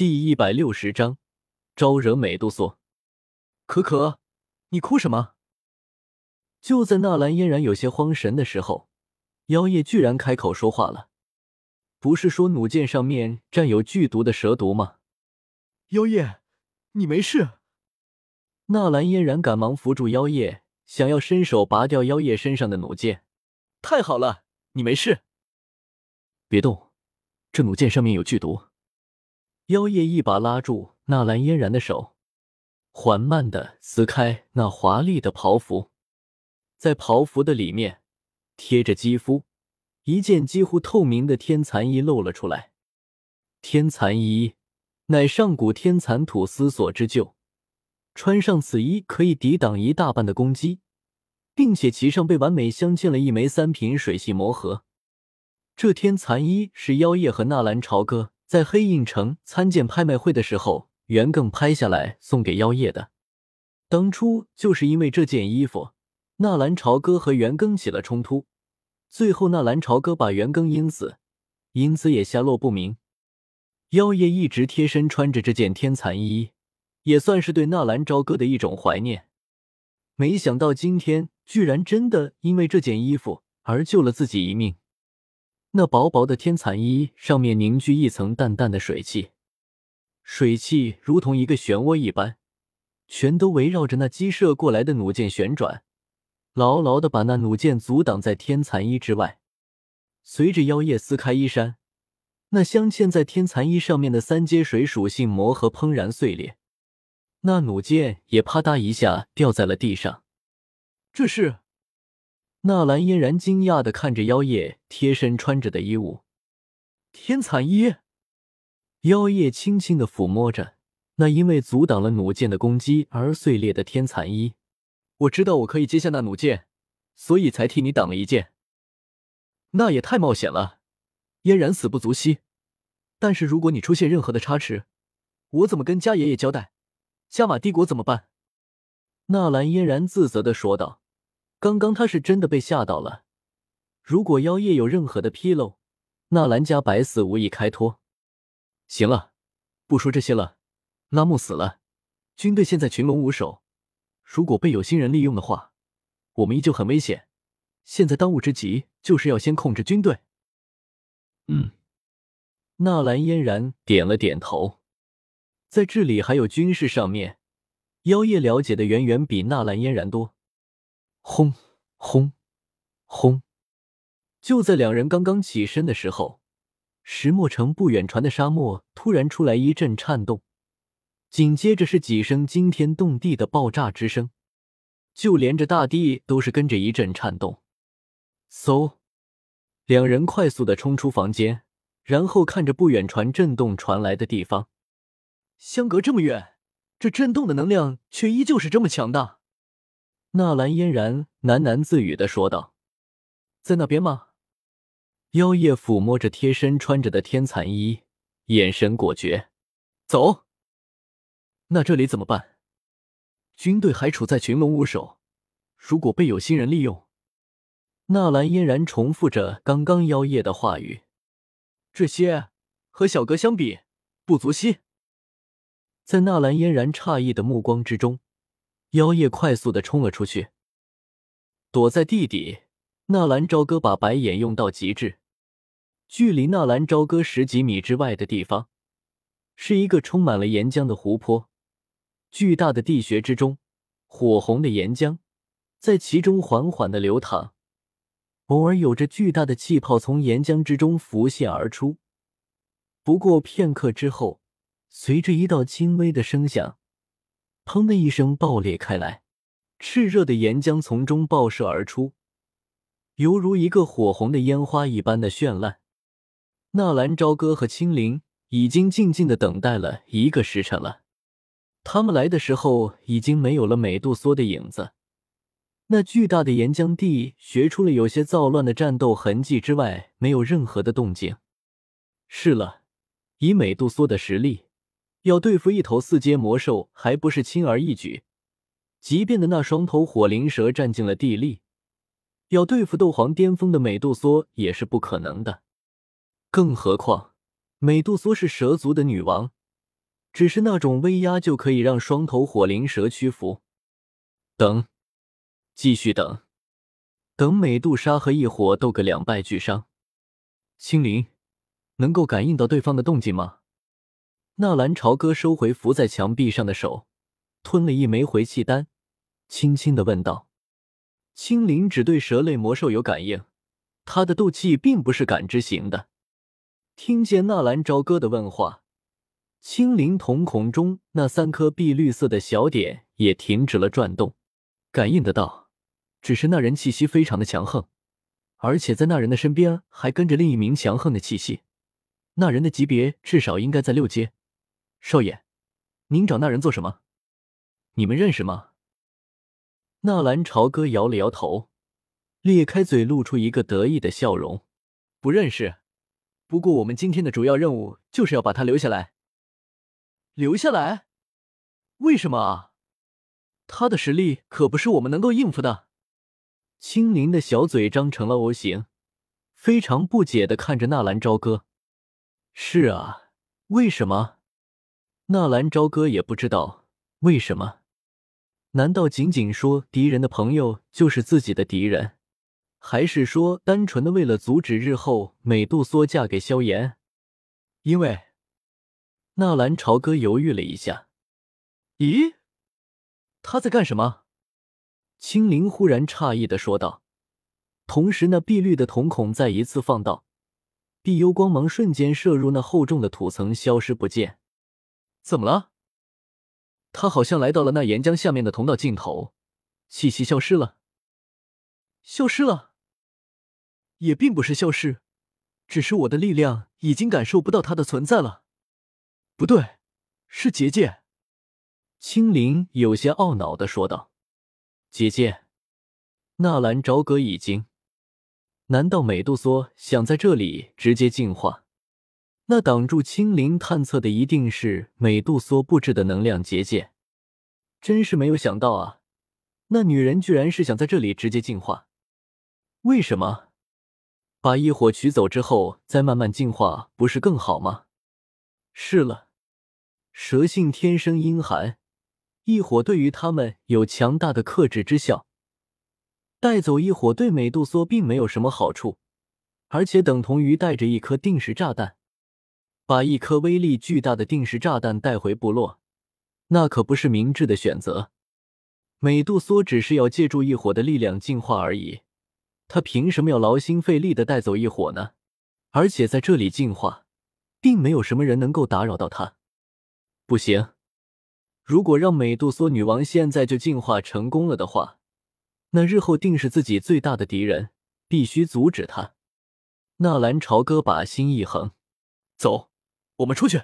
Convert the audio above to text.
第一百六十章，招惹美杜莎。可可，你哭什么？就在纳兰嫣然有些慌神的时候，妖夜居然开口说话了：“不是说弩箭上面沾有剧毒的蛇毒吗？”妖夜，你没事？纳兰嫣然赶忙扶住妖夜，想要伸手拔掉妖夜身上的弩箭。太好了，你没事。别动，这弩箭上面有剧毒。妖夜一把拉住纳兰嫣然的手，缓慢的撕开那华丽的袍服，在袍服的里面贴着肌肤，一件几乎透明的天蚕衣露了出来。天蚕衣乃上古天蚕吐丝所织就，穿上此衣可以抵挡一大半的攻击，并且其上被完美镶嵌了一枚三品水系魔核。这天蚕衣是妖夜和纳兰朝歌。在黑印城参见拍卖会的时候，袁更拍下来送给妖夜的。当初就是因为这件衣服，纳兰朝歌和袁庚起了冲突，最后纳兰朝歌把袁庚阴死，因此也下落不明。妖夜一直贴身穿着这件天蚕衣，也算是对纳兰朝歌的一种怀念。没想到今天居然真的因为这件衣服而救了自己一命。那薄薄的天蚕衣上面凝聚一层淡淡的水汽，水汽如同一个漩涡一般，全都围绕着那激射过来的弩箭旋转，牢牢的把那弩箭阻挡在天蚕衣之外。随着妖夜撕开衣衫，那镶嵌在天蚕衣上面的三阶水属性魔核砰然碎裂，那弩箭也啪嗒一下掉在了地上。这是。纳兰嫣然惊讶的看着妖夜贴身穿着的衣物，天蚕衣。妖夜轻轻的抚摸着那因为阻挡了弩箭的攻击而碎裂的天蚕衣。我知道我可以接下那弩箭，所以才替你挡了一箭。那也太冒险了，嫣然死不足惜。但是如果你出现任何的差池，我怎么跟家爷爷交代？加玛帝国怎么办？纳兰嫣然自责的说道。刚刚他是真的被吓到了，如果妖夜有任何的纰漏，纳兰家百死无一开脱。行了，不说这些了。拉木死了，军队现在群龙无首，如果被有心人利用的话，我们依旧很危险。现在当务之急就是要先控制军队。嗯，纳兰嫣然点了点头，在治理还有军事上面，妖夜了解的远远比纳兰嫣然多。轰轰轰！就在两人刚刚起身的时候，石墨城不远传的沙漠突然出来一阵颤动，紧接着是几声惊天动地的爆炸之声，就连着大地都是跟着一阵颤动。嗖！两人快速的冲出房间，然后看着不远传震动传来的地方，相隔这么远，这震动的能量却依旧是这么强大。纳兰嫣然喃喃自语的说道：“在那边吗？”妖夜抚摸着贴身穿着的天蚕衣，眼神果决：“走。”那这里怎么办？军队还处在群龙无首，如果被有心人利用……纳兰嫣然重复着刚刚妖夜的话语：“这些和小哥相比，不足惜。”在纳兰嫣然诧异的目光之中。妖夜快速的冲了出去，躲在地底。纳兰朝歌把白眼用到极致。距离纳兰朝歌十几米之外的地方，是一个充满了岩浆的湖泊。巨大的地穴之中，火红的岩浆在其中缓缓的流淌，偶尔有着巨大的气泡从岩浆之中浮现而出。不过片刻之后，随着一道轻微的声响。砰的一声，爆裂开来，炽热的岩浆从中爆射而出，犹如一个火红的烟花一般的绚烂。纳兰朝歌和青灵已经静静的等待了一个时辰了，他们来的时候已经没有了美杜莎的影子。那巨大的岩浆地学出了有些躁乱的战斗痕迹之外，没有任何的动静。是了，以美杜莎的实力。要对付一头四阶魔兽还不是轻而易举，即便的那双头火灵蛇占尽了地利，要对付斗皇巅峰的美杜莎也是不可能的。更何况美杜莎是蛇族的女王，只是那种威压就可以让双头火灵蛇屈服。等，继续等，等美杜莎和异火斗个两败俱伤。青灵，能够感应到对方的动静吗？纳兰朝歌收回伏在墙壁上的手，吞了一枚回气丹，轻轻的问道：“青灵只对蛇类魔兽有感应，他的斗气并不是感知型的。”听见纳兰朝歌的问话，青灵瞳孔中那三颗碧绿色的小点也停止了转动，感应得到，只是那人气息非常的强横，而且在那人的身边还跟着另一名强横的气息，那人的级别至少应该在六阶。少爷，您找那人做什么？你们认识吗？纳兰朝歌摇了摇头，咧开嘴，露出一个得意的笑容。不认识。不过我们今天的主要任务就是要把他留下来。留下来？为什么啊？他的实力可不是我们能够应付的。青灵的小嘴张成了 O 型，非常不解的看着纳兰朝歌。是啊，为什么？纳兰朝歌也不知道为什么，难道仅仅说敌人的朋友就是自己的敌人，还是说单纯的为了阻止日后美杜莎嫁给萧炎？因为纳兰朝歌犹豫了一下，咦，他在干什么？青灵忽然诧异的说道，同时那碧绿的瞳孔再一次放大，碧幽光芒瞬间射入那厚重的土层，消失不见。怎么了？他好像来到了那岩浆下面的通道尽头，气息消失了。消失了？也并不是消失，只是我的力量已经感受不到他的存在了。不对，是结界。青灵有些懊恼的说道：“结界。”纳兰朝歌已经，难道美杜莎想在这里直接进化？那挡住青灵探测的一定是美杜莎布置的能量结界，真是没有想到啊！那女人居然是想在这里直接进化，为什么？把异火取走之后再慢慢进化不是更好吗？是了，蛇性天生阴寒，异火对于他们有强大的克制之效。带走异火对美杜莎并没有什么好处，而且等同于带着一颗定时炸弹。把一颗威力巨大的定时炸弹带回部落，那可不是明智的选择。美杜莎只是要借助异火的力量进化而已，他凭什么要劳心费力的带走异火呢？而且在这里进化，并没有什么人能够打扰到他。不行，如果让美杜莎女王现在就进化成功了的话，那日后定是自己最大的敌人，必须阻止他。纳兰朝歌把心一横，走。我们出去。